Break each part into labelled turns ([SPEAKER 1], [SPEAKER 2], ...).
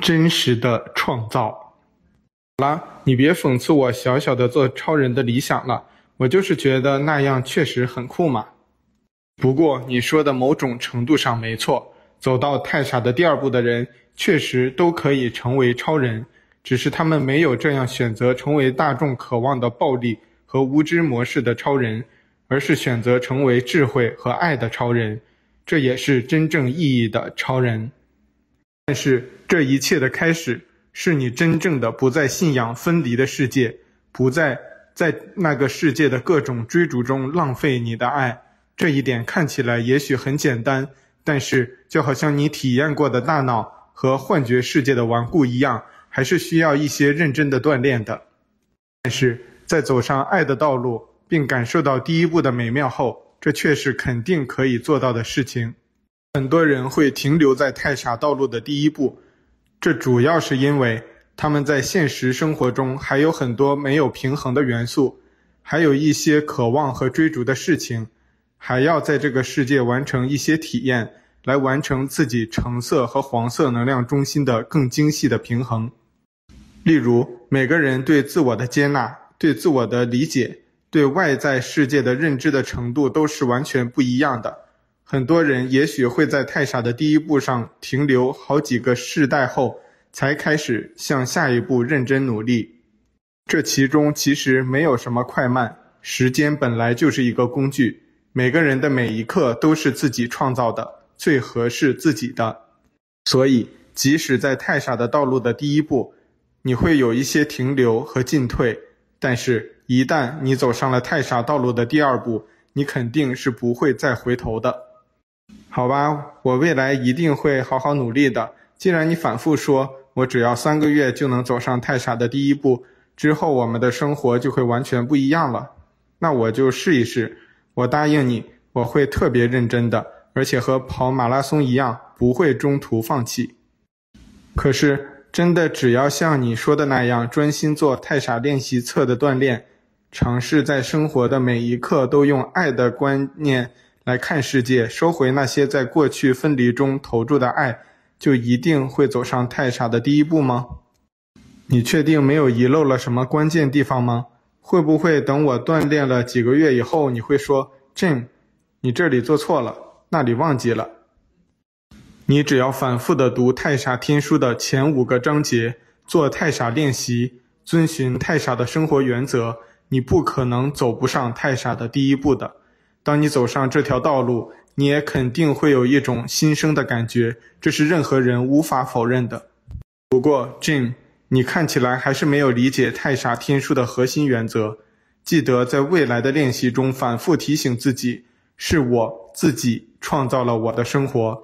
[SPEAKER 1] 真实的创造。好了，你别讽刺我小小的做超人的理想了，我就是觉得那样确实很酷嘛。不过你说的某种程度上没错，走到太傻的第二步的人，确实都可以成为超人，只是他们没有这样选择成为大众渴望的暴力和无知模式的超人，而是选择成为智慧和爱的超人，这也是真正意义的超人。但是这一切的开始，是你真正的不再信仰分离的世界，不再在那个世界的各种追逐中浪费你的爱。这一点看起来也许很简单，但是就好像你体验过的大脑和幻觉世界的顽固一样，还是需要一些认真的锻炼的。但是在走上爱的道路，并感受到第一步的美妙后，这却是肯定可以做到的事情。很多人会停留在太傻道路的第一步，这主要是因为他们在现实生活中还有很多没有平衡的元素，还有一些渴望和追逐的事情，还要在这个世界完成一些体验，来完成自己橙色和黄色能量中心的更精细的平衡。例如，每个人对自我的接纳、对自我的理解、对外在世界的认知的程度都是完全不一样的。很多人也许会在太傻的第一步上停留好几个世代后，才开始向下一步认真努力。这其中其实没有什么快慢，时间本来就是一个工具。每个人的每一刻都是自己创造的，最合适自己的。所以，即使在太傻的道路的第一步，你会有一些停留和进退，但是，一旦你走上了太傻道路的第二步，你肯定是不会再回头的。好吧，我未来一定会好好努力的。既然你反复说我只要三个月就能走上太傻的第一步，之后我们的生活就会完全不一样了，那我就试一试。我答应你，我会特别认真的，而且和跑马拉松一样，不会中途放弃。可是，真的只要像你说的那样，专心做太傻练习册的锻炼，尝试在生活的每一刻都用爱的观念。来看世界，收回那些在过去分离中投注的爱，就一定会走上太傻的第一步吗？你确定没有遗漏了什么关键地方吗？会不会等我锻炼了几个月以后，你会说，Jim，你这里做错了，那里忘记了？你只要反复地读《太傻天书》的前五个章节，做太傻练习，遵循太傻的生活原则，你不可能走不上太傻的第一步的。当你走上这条道路，你也肯定会有一种新生的感觉，这是任何人无法否认的。不过，Jim，你看起来还是没有理解太傻天书的核心原则。记得在未来的练习中反复提醒自己：是我自己创造了我的生活，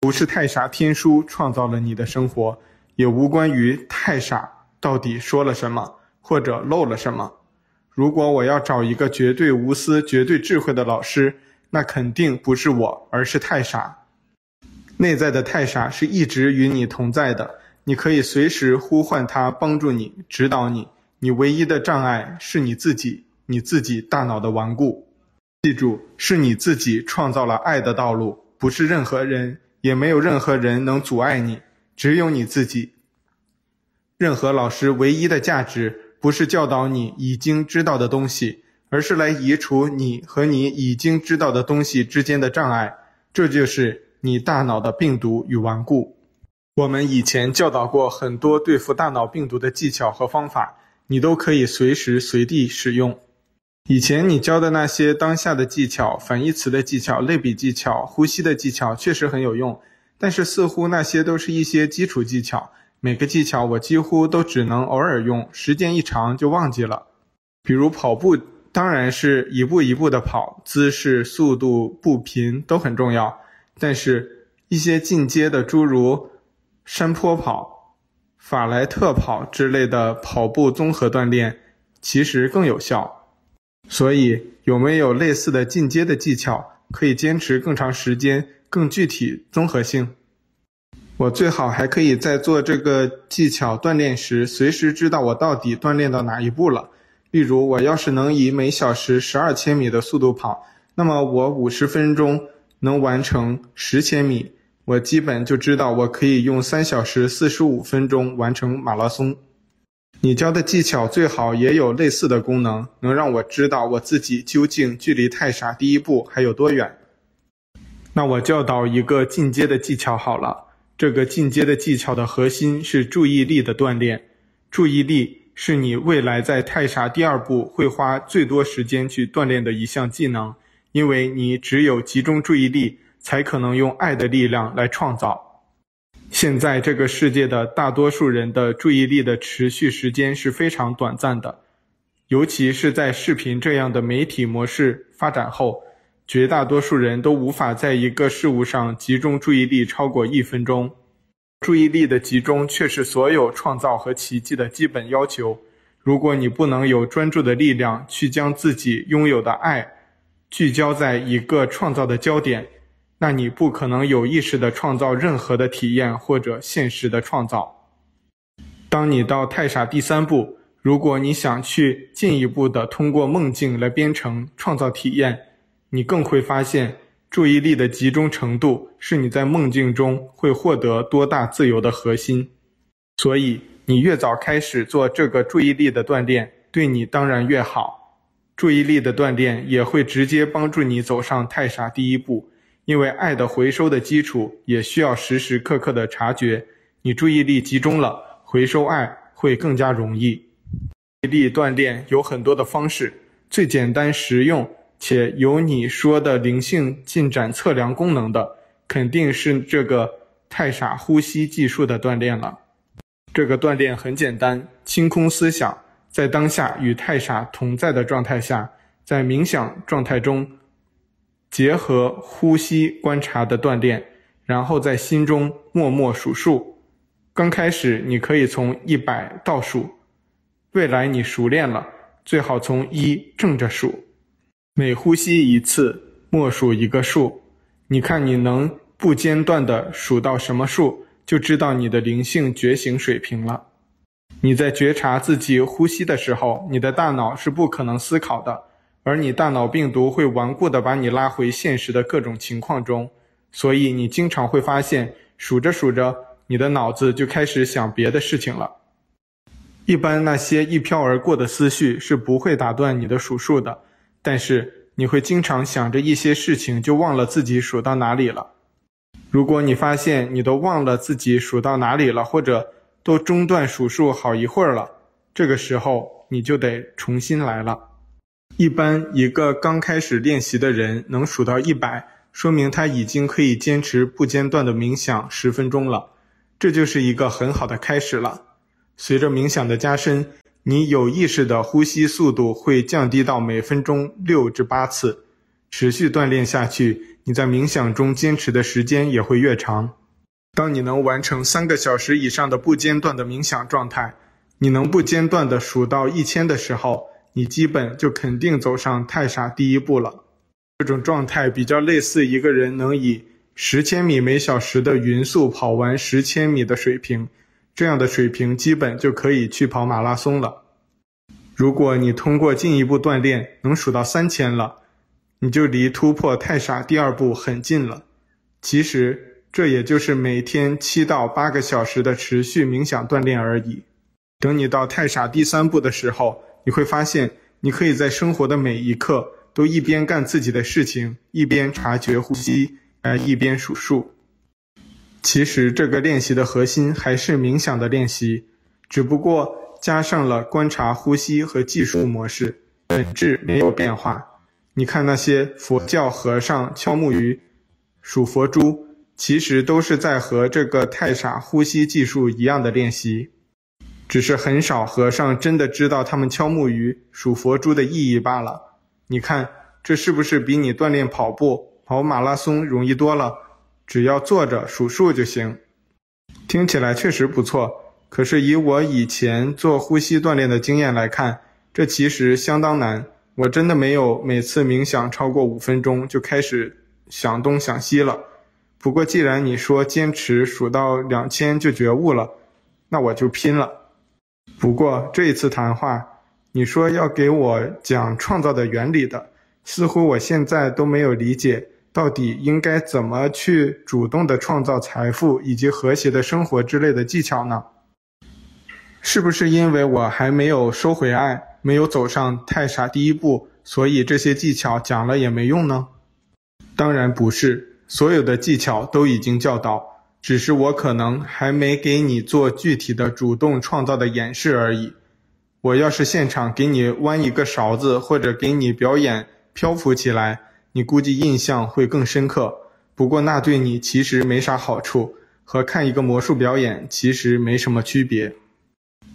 [SPEAKER 1] 不是太傻天书创造了你的生活，也无关于太傻到底说了什么或者漏了什么。如果我要找一个绝对无私、绝对智慧的老师，那肯定不是我，而是太傻。内在的太傻是一直与你同在的，你可以随时呼唤他帮助你、指导你。你唯一的障碍是你自己，你自己大脑的顽固。记住，是你自己创造了爱的道路，不是任何人，也没有任何人能阻碍你，只有你自己。任何老师唯一的价值。不是教导你已经知道的东西，而是来移除你和你已经知道的东西之间的障碍。这就是你大脑的病毒与顽固。我们以前教导过很多对付大脑病毒的技巧和方法，你都可以随时随地使用。以前你教的那些当下的技巧、反义词的技巧、类比技巧、呼吸的技巧，确实很有用，但是似乎那些都是一些基础技巧。每个技巧我几乎都只能偶尔用，时间一长就忘记了。比如跑步，当然是一步一步的跑，姿势、速度、步频都很重要。但是，一些进阶的，诸如山坡跑、法莱特跑之类的跑步综合锻炼，其实更有效。所以，有没有类似的进阶的技巧，可以坚持更长时间、更具体、综合性？我最好还可以在做这个技巧锻炼时，随时知道我到底锻炼到哪一步了。例如，我要是能以每小时十二千米的速度跑，那么我五十分钟能完成十千米；我基本就知道我可以用三小时四十五分钟完成马拉松。你教的技巧最好也有类似的功能，能让我知道我自己究竟距离太傻第一步还有多远。那我教导一个进阶的技巧好了。这个进阶的技巧的核心是注意力的锻炼。注意力是你未来在太傻第二步会花最多时间去锻炼的一项技能，因为你只有集中注意力，才可能用爱的力量来创造。现在这个世界的大多数人的注意力的持续时间是非常短暂的，尤其是在视频这样的媒体模式发展后。绝大多数人都无法在一个事物上集中注意力超过一分钟。注意力的集中却是所有创造和奇迹的基本要求。如果你不能有专注的力量去将自己拥有的爱聚焦在一个创造的焦点，那你不可能有意识地创造任何的体验或者现实的创造。当你到太傻第三步，如果你想去进一步地通过梦境来编程创造体验。你更会发现，注意力的集中程度是你在梦境中会获得多大自由的核心。所以，你越早开始做这个注意力的锻炼，对你当然越好。注意力的锻炼也会直接帮助你走上太傻第一步，因为爱的回收的基础也需要时时刻刻的察觉。你注意力集中了，回收爱会更加容易。注意力锻炼有很多的方式，最简单实用。且有你说的灵性进展测量功能的，肯定是这个太傻呼吸技术的锻炼了。这个锻炼很简单，清空思想，在当下与太傻同在的状态下，在冥想状态中，结合呼吸观察的锻炼，然后在心中默默数数。刚开始你可以从一百倒数，未来你熟练了，最好从一正着数。每呼吸一次，默数一个数。你看你能不间断地数到什么数，就知道你的灵性觉醒水平了。你在觉察自己呼吸的时候，你的大脑是不可能思考的，而你大脑病毒会顽固地把你拉回现实的各种情况中。所以你经常会发现，数着数着，你的脑子就开始想别的事情了。一般那些一飘而过的思绪是不会打断你的数数的。但是你会经常想着一些事情，就忘了自己数到哪里了。如果你发现你都忘了自己数到哪里了，或者都中断数数好一会儿了，这个时候你就得重新来了。一般一个刚开始练习的人能数到一百，说明他已经可以坚持不间断的冥想十分钟了，这就是一个很好的开始了。随着冥想的加深，你有意识的呼吸速度会降低到每分钟六至八次，持续锻炼下去，你在冥想中坚持的时间也会越长。当你能完成三个小时以上的不间断的冥想状态，你能不间断的数到一千的时候，你基本就肯定走上太傻第一步了。这种状态比较类似一个人能以十千米每小时的匀速跑完十千米的水平。这样的水平基本就可以去跑马拉松了。如果你通过进一步锻炼能数到三千了，你就离突破太傻第二步很近了。其实这也就是每天七到八个小时的持续冥想锻炼而已。等你到太傻第三步的时候，你会发现你可以在生活的每一刻都一边干自己的事情，一边察觉呼吸，呃，一边数数。其实这个练习的核心还是冥想的练习，只不过加上了观察呼吸和技术模式，本质没有变化。你看那些佛教和尚敲木鱼、数佛珠，其实都是在和这个太傻呼吸技术一样的练习，只是很少和尚真的知道他们敲木鱼、数佛珠的意义罢了。你看，这是不是比你锻炼跑步、跑马拉松容易多了？只要坐着数数就行，听起来确实不错。可是以我以前做呼吸锻炼的经验来看，这其实相当难。我真的没有每次冥想超过五分钟就开始想东想西了。不过既然你说坚持数到两千就觉悟了，那我就拼了。不过这一次谈话，你说要给我讲创造的原理的，似乎我现在都没有理解。到底应该怎么去主动的创造财富以及和谐的生活之类的技巧呢？是不是因为我还没有收回爱，没有走上太傻第一步，所以这些技巧讲了也没用呢？当然不是，所有的技巧都已经教导，只是我可能还没给你做具体的主动创造的演示而已。我要是现场给你弯一个勺子，或者给你表演漂浮起来，你估计印象会更深刻。不过那对你其实没啥好处，和看一个魔术表演其实没什么区别。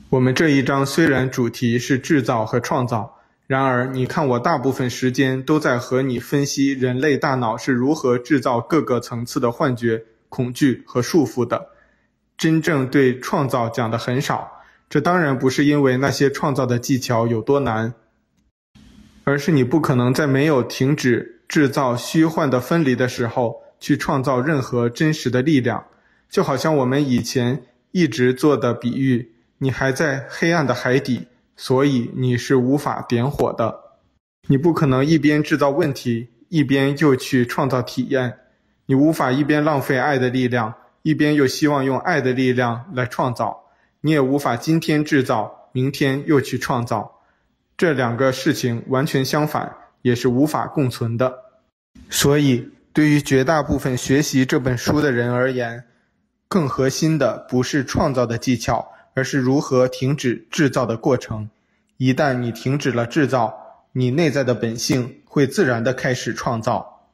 [SPEAKER 1] 我们这一章虽然主题是制造和创造，然而你看我大部分时间都在和你分析人类大脑是如何制造各个层次的幻觉、恐惧和束缚的，真正对创造讲的很少。这当然不是因为那些创造的技巧有多难，而是你不可能在没有停止制造虚幻的分离的时候去创造任何真实的力量。就好像我们以前一直做的比喻，你还在黑暗的海底，所以你是无法点火的。你不可能一边制造问题，一边又去创造体验。你无法一边浪费爱的力量，一边又希望用爱的力量来创造。你也无法今天制造，明天又去创造，这两个事情完全相反，也是无法共存的。所以，对于绝大部分学习这本书的人而言，更核心的不是创造的技巧，而是如何停止制造的过程。一旦你停止了制造，你内在的本性会自然地开始创造。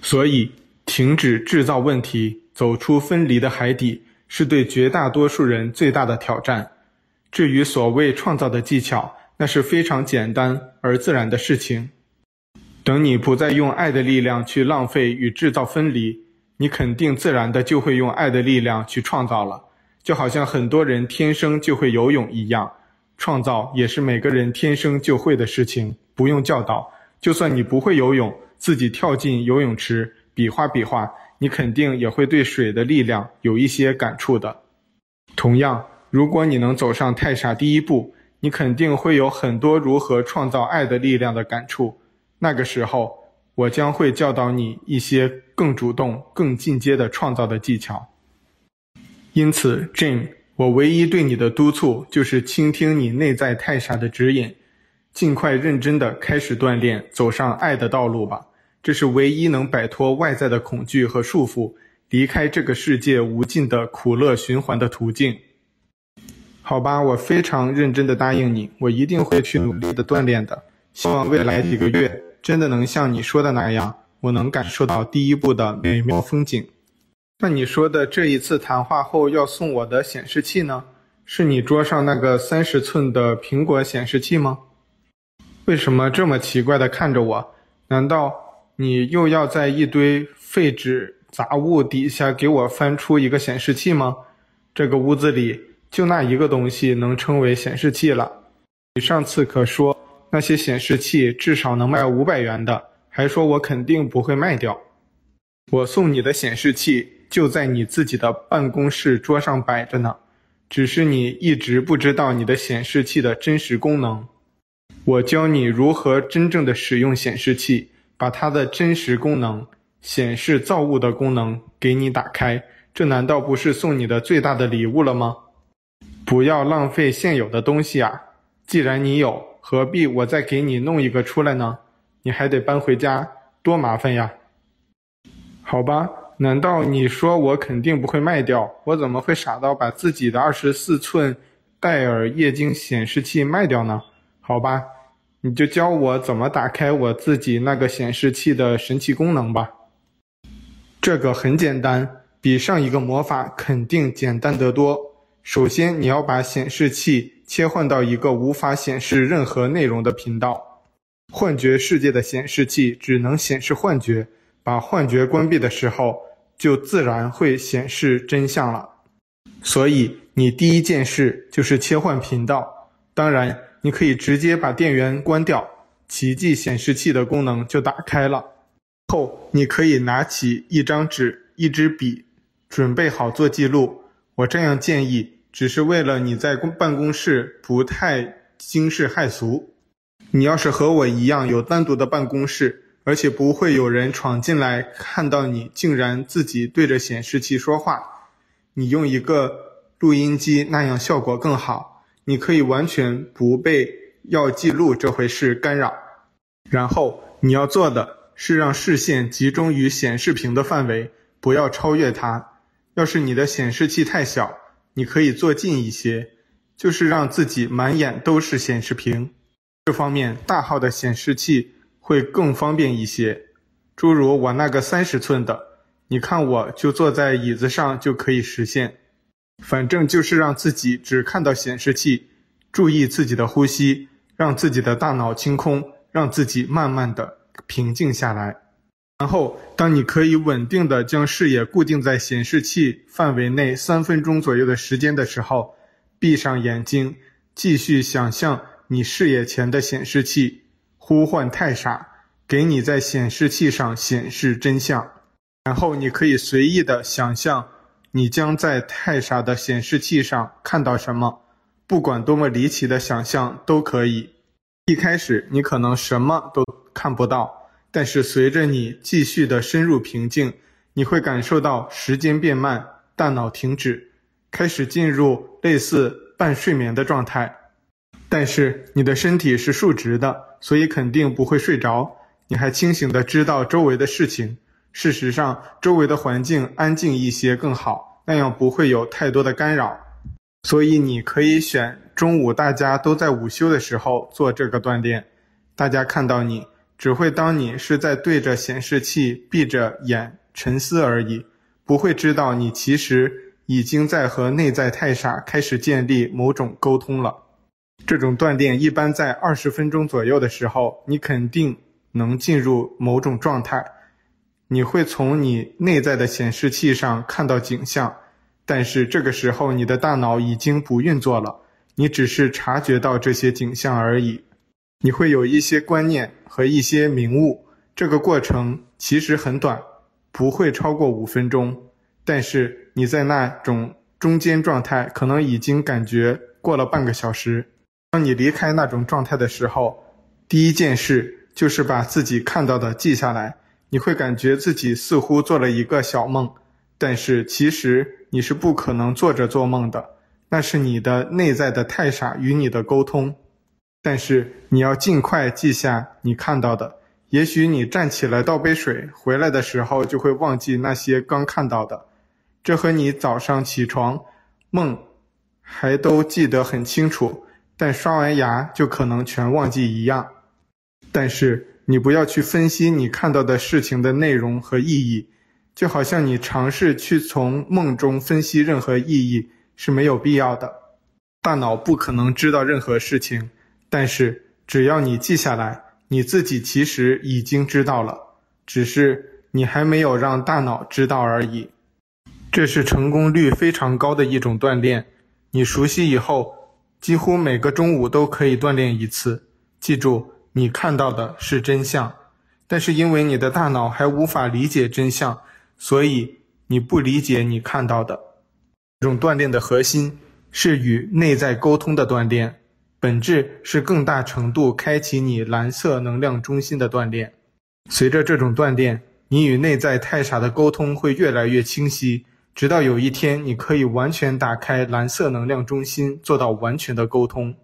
[SPEAKER 1] 所以，停止制造问题，走出分离的海底。是对绝大多数人最大的挑战。至于所谓创造的技巧，那是非常简单而自然的事情。等你不再用爱的力量去浪费与制造分离，你肯定自然的就会用爱的力量去创造了。就好像很多人天生就会游泳一样，创造也是每个人天生就会的事情，不用教导。就算你不会游泳，自己跳进游泳池，比划比划。你肯定也会对水的力量有一些感触的。同样，如果你能走上太傻第一步，你肯定会有很多如何创造爱的力量的感触。那个时候，我将会教导你一些更主动、更进阶的创造的技巧。因此，Jim，我唯一对你的督促就是倾听你内在太傻的指引，尽快认真地开始锻炼，走上爱的道路吧。这是唯一能摆脱外在的恐惧和束缚，离开这个世界无尽的苦乐循环的途径。好吧，我非常认真的答应你，我一定会去努力的锻炼的。希望未来几个月真的能像你说的那样，我能感受到第一步的美妙风景。那你说的这一次谈话后要送我的显示器呢？是你桌上那个三十寸的苹果显示器吗？为什么这么奇怪的看着我？难道？你又要在一堆废纸杂物底下给我翻出一个显示器吗？这个屋子里就那一个东西能称为显示器了。你上次可说那些显示器至少能卖五百元的，还说我肯定不会卖掉。我送你的显示器就在你自己的办公室桌上摆着呢，只是你一直不知道你的显示器的真实功能。我教你如何真正的使用显示器。把它的真实功能，显示造物的功能给你打开，这难道不是送你的最大的礼物了吗？不要浪费现有的东西啊！既然你有，何必我再给你弄一个出来呢？你还得搬回家，多麻烦呀！好吧，难道你说我肯定不会卖掉？我怎么会傻到把自己的二十四寸戴尔液晶显示器卖掉呢？好吧。你就教我怎么打开我自己那个显示器的神奇功能吧。这个很简单，比上一个魔法肯定简单得多。首先，你要把显示器切换到一个无法显示任何内容的频道。幻觉世界的显示器只能显示幻觉，把幻觉关闭的时候，就自然会显示真相了。所以，你第一件事就是切换频道。当然。你可以直接把电源关掉，奇迹显示器的功能就打开了。后你可以拿起一张纸、一支笔，准备好做记录。我这样建议，只是为了你在公办公室不太惊世骇俗。你要是和我一样有单独的办公室，而且不会有人闯进来看到你竟然自己对着显示器说话。你用一个录音机，那样效果更好。你可以完全不被要记录这回事干扰。然后你要做的是让视线集中于显示屏的范围，不要超越它。要是你的显示器太小，你可以坐近一些，就是让自己满眼都是显示屏。这方面大号的显示器会更方便一些。诸如我那个三十寸的，你看我就坐在椅子上就可以实现。反正就是让自己只看到显示器，注意自己的呼吸，让自己的大脑清空，让自己慢慢的平静下来。然后，当你可以稳定的将视野固定在显示器范围内三分钟左右的时间的时候，闭上眼睛，继续想象你视野前的显示器，呼唤太傻，给你在显示器上显示真相。然后你可以随意的想象，你将在太傻的显示器上看到什么，不管多么离奇的想象都可以。一开始你可能什么都看不到。但是随着你继续的深入平静，你会感受到时间变慢，大脑停止，开始进入类似半睡眠的状态。但是你的身体是竖直的，所以肯定不会睡着。你还清醒的知道周围的事情。事实上，周围的环境安静一些更好，那样不会有太多的干扰。所以你可以选中午大家都在午休的时候做这个锻炼，大家看到你。只会当你是在对着显示器闭着眼沉思而已，不会知道你其实已经在和内在太傻开始建立某种沟通了。这种锻炼一般在二十分钟左右的时候，你肯定能进入某种状态。你会从你内在的显示器上看到景象，但是这个时候你的大脑已经不运作了，你只是察觉到这些景象而已。你会有一些观念和一些明悟，这个过程其实很短，不会超过五分钟。但是你在那种中间状态，可能已经感觉过了半个小时。当你离开那种状态的时候，第一件事就是把自己看到的记下来。你会感觉自己似乎做了一个小梦，但是其实你是不可能做着做梦的，那是你的内在的太傻与你的沟通。但是你要尽快记下你看到的，也许你站起来倒杯水，回来的时候就会忘记那些刚看到的。这和你早上起床梦还都记得很清楚，但刷完牙就可能全忘记一样。但是你不要去分析你看到的事情的内容和意义，就好像你尝试去从梦中分析任何意义是没有必要的。大脑不可能知道任何事情。但是只要你记下来，你自己其实已经知道了，只是你还没有让大脑知道而已。这是成功率非常高的一种锻炼。你熟悉以后，几乎每个中午都可以锻炼一次。记住，你看到的是真相，但是因为你的大脑还无法理解真相，所以你不理解你看到的。这种锻炼的核心是与内在沟通的锻炼。本质是更大程度开启你蓝色能量中心的锻炼。随着这种锻炼，你与内在太傻的沟通会越来越清晰，直到有一天你可以完全打开蓝色能量中心，做到完全的沟通。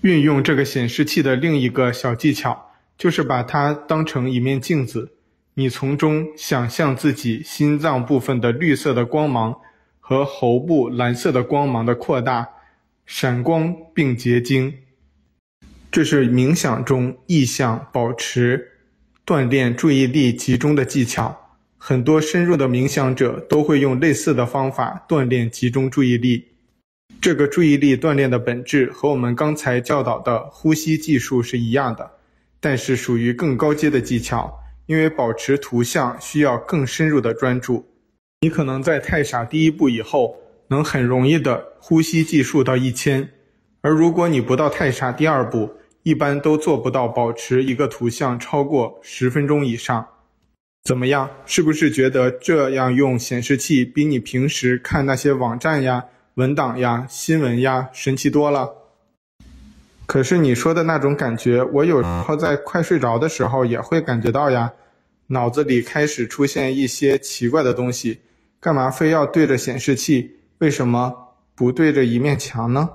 [SPEAKER 1] 运用这个显示器的另一个小技巧，就是把它当成一面镜子，你从中想象自己心脏部分的绿色的光芒和喉部蓝色的光芒的扩大。闪光并结晶，这是冥想中意象保持锻炼注意力集中的技巧。很多深入的冥想者都会用类似的方法锻炼集中注意力。这个注意力锻炼的本质和我们刚才教导的呼吸技术是一样的，但是属于更高阶的技巧，因为保持图像需要更深入的专注。你可能在太傻第一步以后。能很容易的呼吸计数到一千，而如果你不到太傻第二步，一般都做不到保持一个图像超过十分钟以上。怎么样？是不是觉得这样用显示器比你平时看那些网站呀、文档呀、新闻呀神奇多了？可是你说的那种感觉，我有时候在快睡着的时候也会感觉到呀，脑子里开始出现一些奇怪的东西。干嘛非要对着显示器？为什么不对着一面墙呢？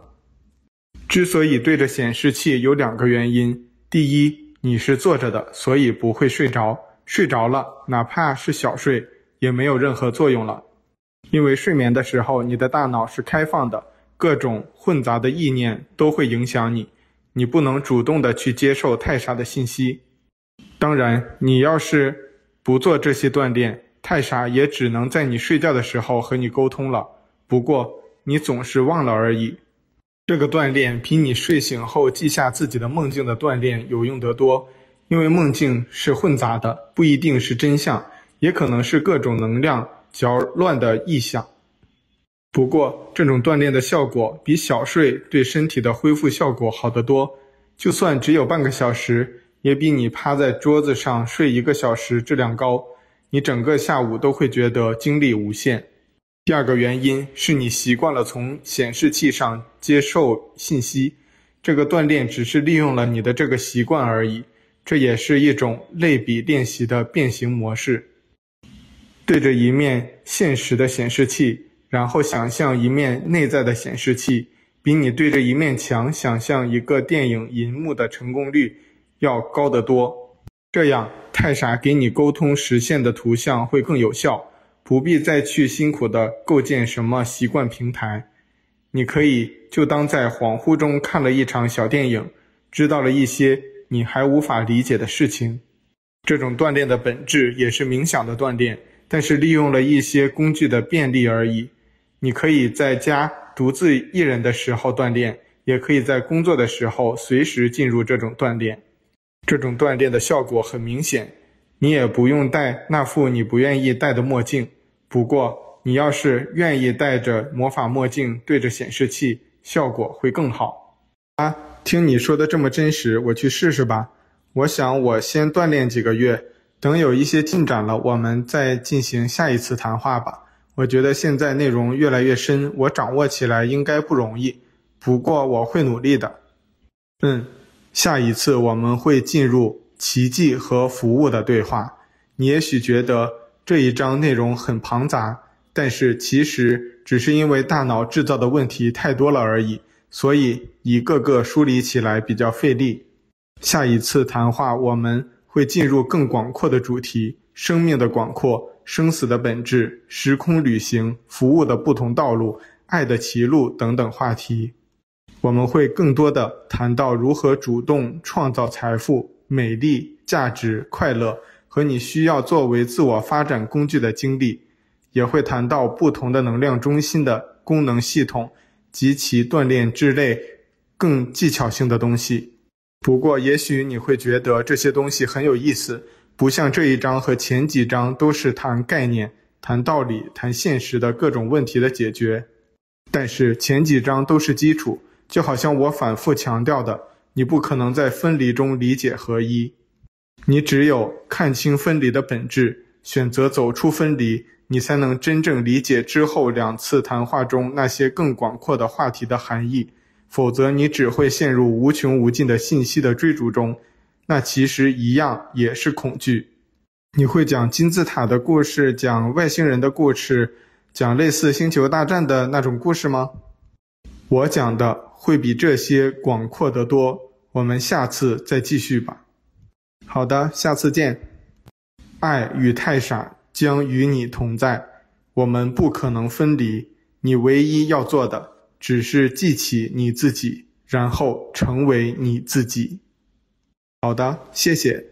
[SPEAKER 1] 之所以对着显示器，有两个原因。第一，你是坐着的，所以不会睡着。睡着了，哪怕是小睡，也没有任何作用了。因为睡眠的时候，你的大脑是开放的，各种混杂的意念都会影响你，你不能主动的去接受太傻的信息。当然，你要是不做这些锻炼，太傻也只能在你睡觉的时候和你沟通了。不过，你总是忘了而已。这个锻炼比你睡醒后记下自己的梦境的锻炼有用得多，因为梦境是混杂的，不一定是真相，也可能是各种能量。搅乱的臆想。不过，这种锻炼的效果比小睡对身体的恢复效果好得多。就算只有半个小时，也比你趴在桌子上睡一个小时质量高。你整个下午都会觉得精力无限。第二个原因是你习惯了从显示器上接受信息，这个锻炼只是利用了你的这个习惯而已。这也是一种类比练习的变形模式。对着一面现实的显示器，然后想象一面内在的显示器，比你对着一面墙想象一个电影银幕的成功率要高得多。这样，太傻给你沟通实现的图像会更有效，不必再去辛苦地构建什么习惯平台。你可以就当在恍惚中看了一场小电影，知道了一些你还无法理解的事情。这种锻炼的本质也是冥想的锻炼。但是利用了一些工具的便利而已。你可以在家独自一人的时候锻炼，也可以在工作的时候随时进入这种锻炼。这种锻炼的效果很明显，你也不用戴那副你不愿意戴的墨镜。不过，你要是愿意戴着魔法墨镜对着显示器，效果会更好。啊，听你说的这么真实，我去试试吧。我想我先锻炼几个月。等有一些进展了，我们再进行下一次谈话吧。我觉得现在内容越来越深，我掌握起来应该不容易，不过我会努力的。嗯，下一次我们会进入奇迹和服务的对话。你也许觉得这一章内容很庞杂，但是其实只是因为大脑制造的问题太多了而已，所以一个个梳理起来比较费力。下一次谈话我们。会进入更广阔的主题：生命的广阔、生死的本质、时空旅行、服务的不同道路、爱的歧路等等话题。我们会更多的谈到如何主动创造财富、美丽、价值、快乐和你需要作为自我发展工具的经历，也会谈到不同的能量中心的功能系统及其锻炼之类更技巧性的东西。不过，也许你会觉得这些东西很有意思，不像这一章和前几章都是谈概念、谈道理、谈现实的各种问题的解决。但是前几章都是基础，就好像我反复强调的，你不可能在分离中理解合一。你只有看清分离的本质，选择走出分离，你才能真正理解之后两次谈话中那些更广阔的话题的含义。否则，你只会陷入无穷无尽的信息的追逐中，那其实一样也是恐惧。你会讲金字塔的故事，讲外星人的故事，讲类似星球大战的那种故事吗？我讲的会比这些广阔得多。我们下次再继续吧。好的，下次见。爱与太傻将与你同在，我们不可能分离。你唯一要做的。只是记起你自己，然后成为你自己。好的，谢谢。